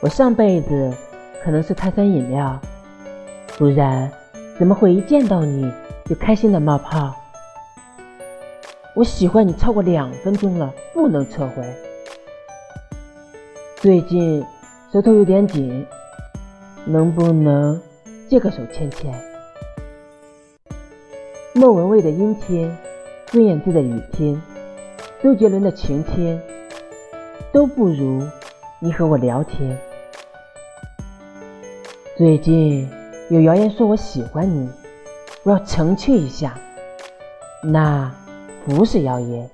我上辈子可能是碳酸饮料，不然怎么会一见到你就开心的冒泡？我喜欢你超过两分钟了，不能撤回。最近舌头有点紧，能不能借个手牵牵？莫文蔚的阴天，孙燕姿的雨天，周杰伦的晴天，都不如你和我聊天。最近有谣言说我喜欢你，我要澄清一下，那不是谣言。